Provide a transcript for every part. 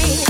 Heard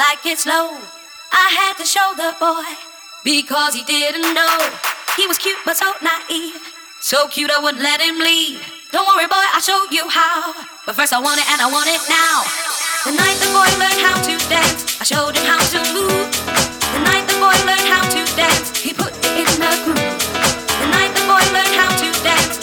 It slow. I had to show the boy because he didn't know. He was cute but so naive. So cute I wouldn't let him leave. Don't worry, boy, I'll show you how. But first I want it and I want it now. The night the boy learned how to dance, I showed him how to move. The night the boy learned how to dance, he put it in the groove. The night the boy learned how to dance,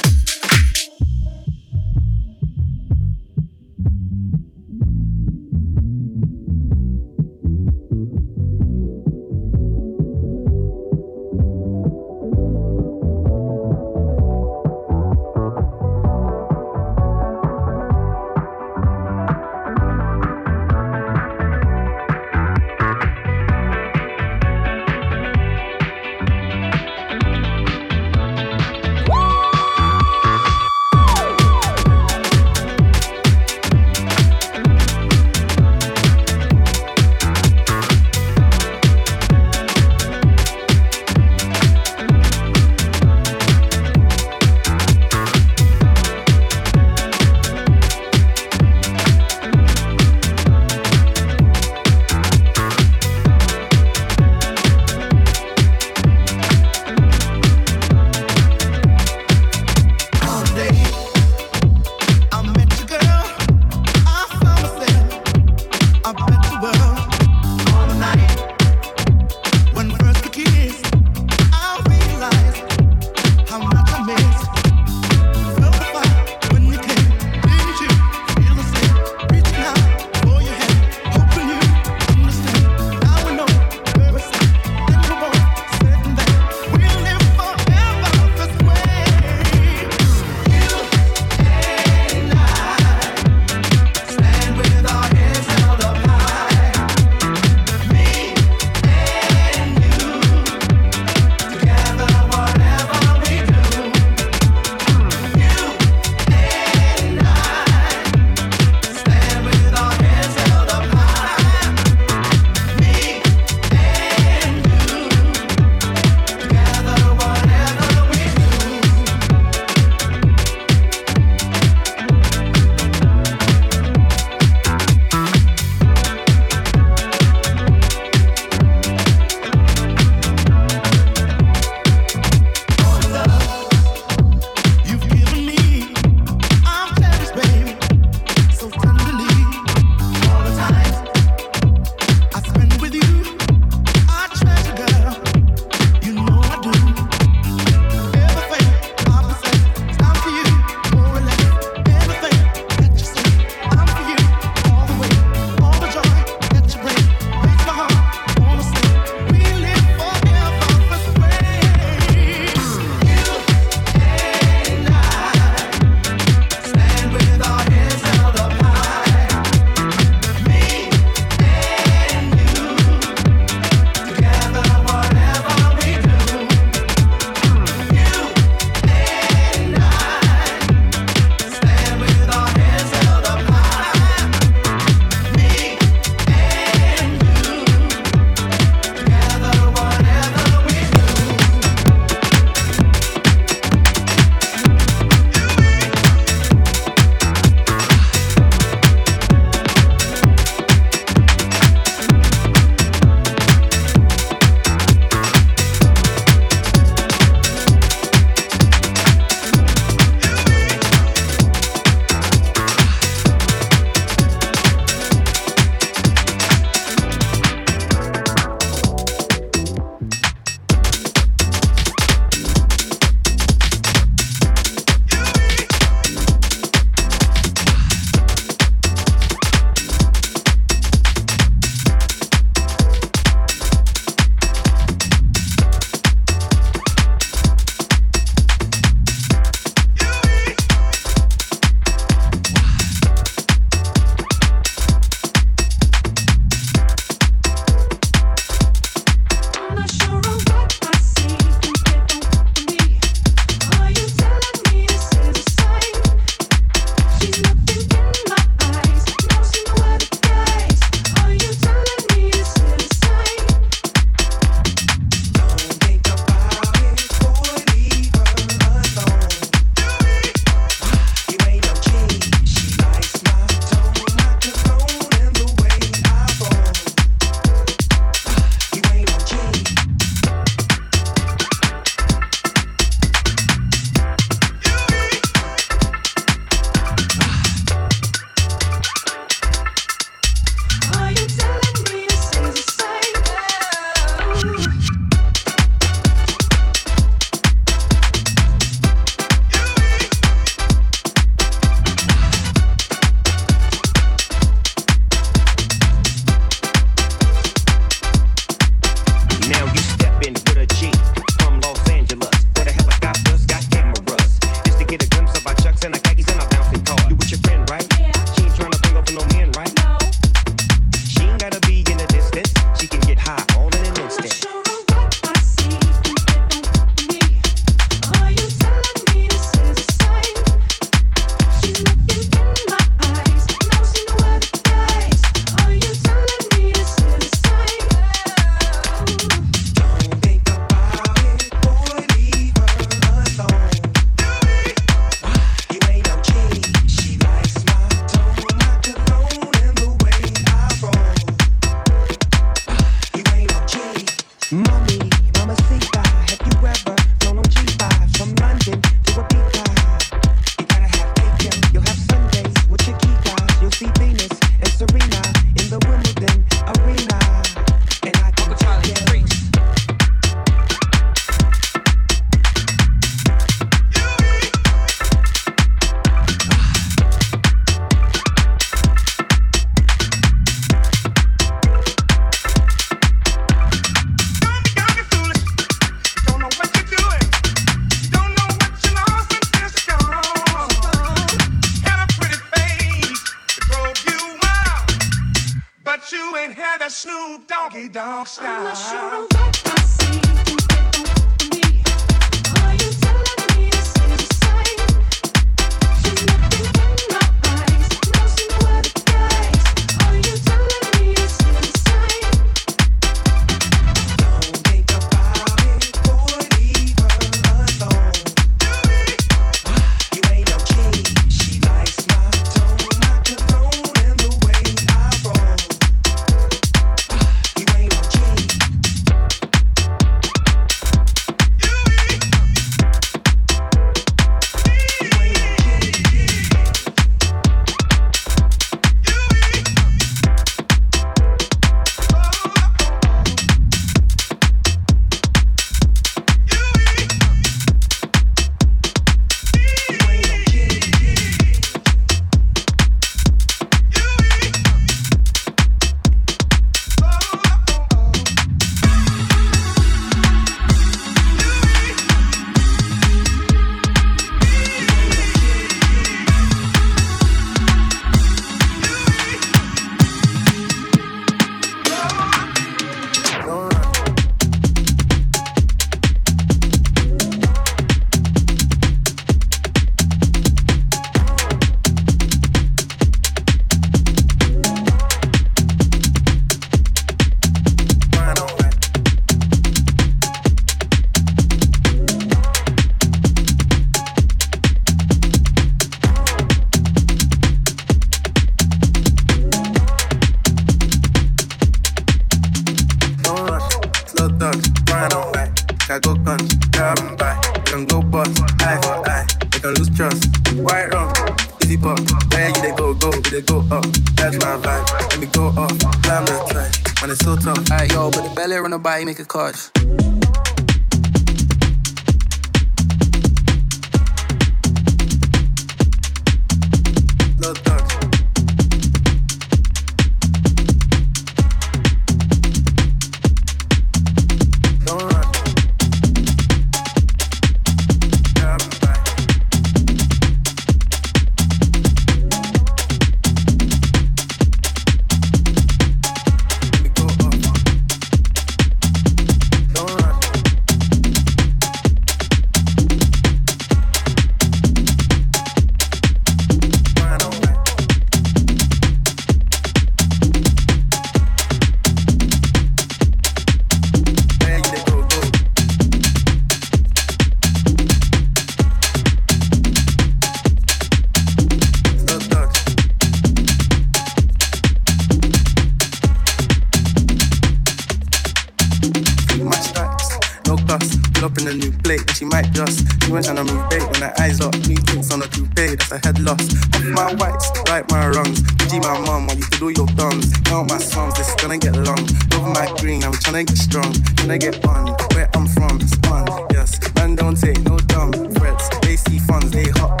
She went and I moved bait when I eyes locked. New drinks on a coupe, that's a head loss. Off my whites, right my wrongs. G my mom, I you to do your thumbs. Count my songs, this is gonna get long. Love my green, I'm tryna get strong. Tryna get on, where I'm from, it's fun, yes. Man don't take no dumb threats. They see funds, they hot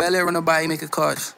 Bel Air body make a cars.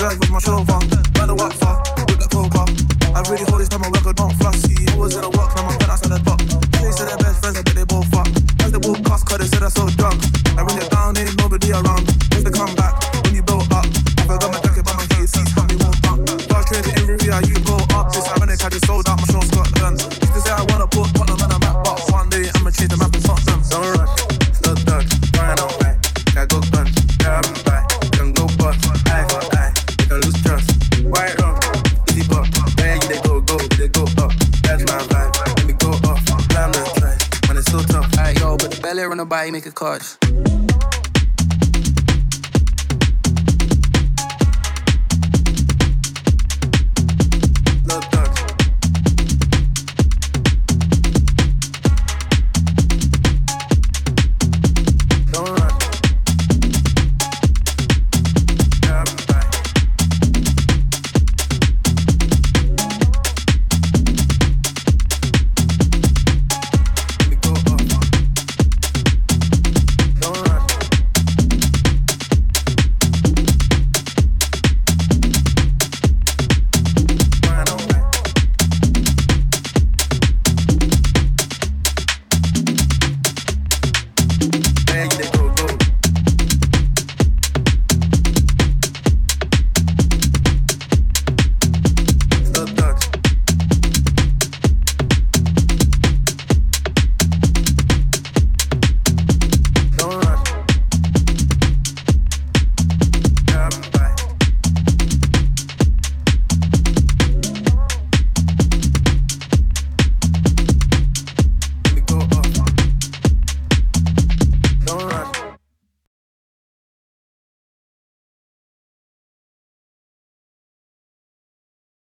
drive with my show on. Matter what with that pro I really Make a card?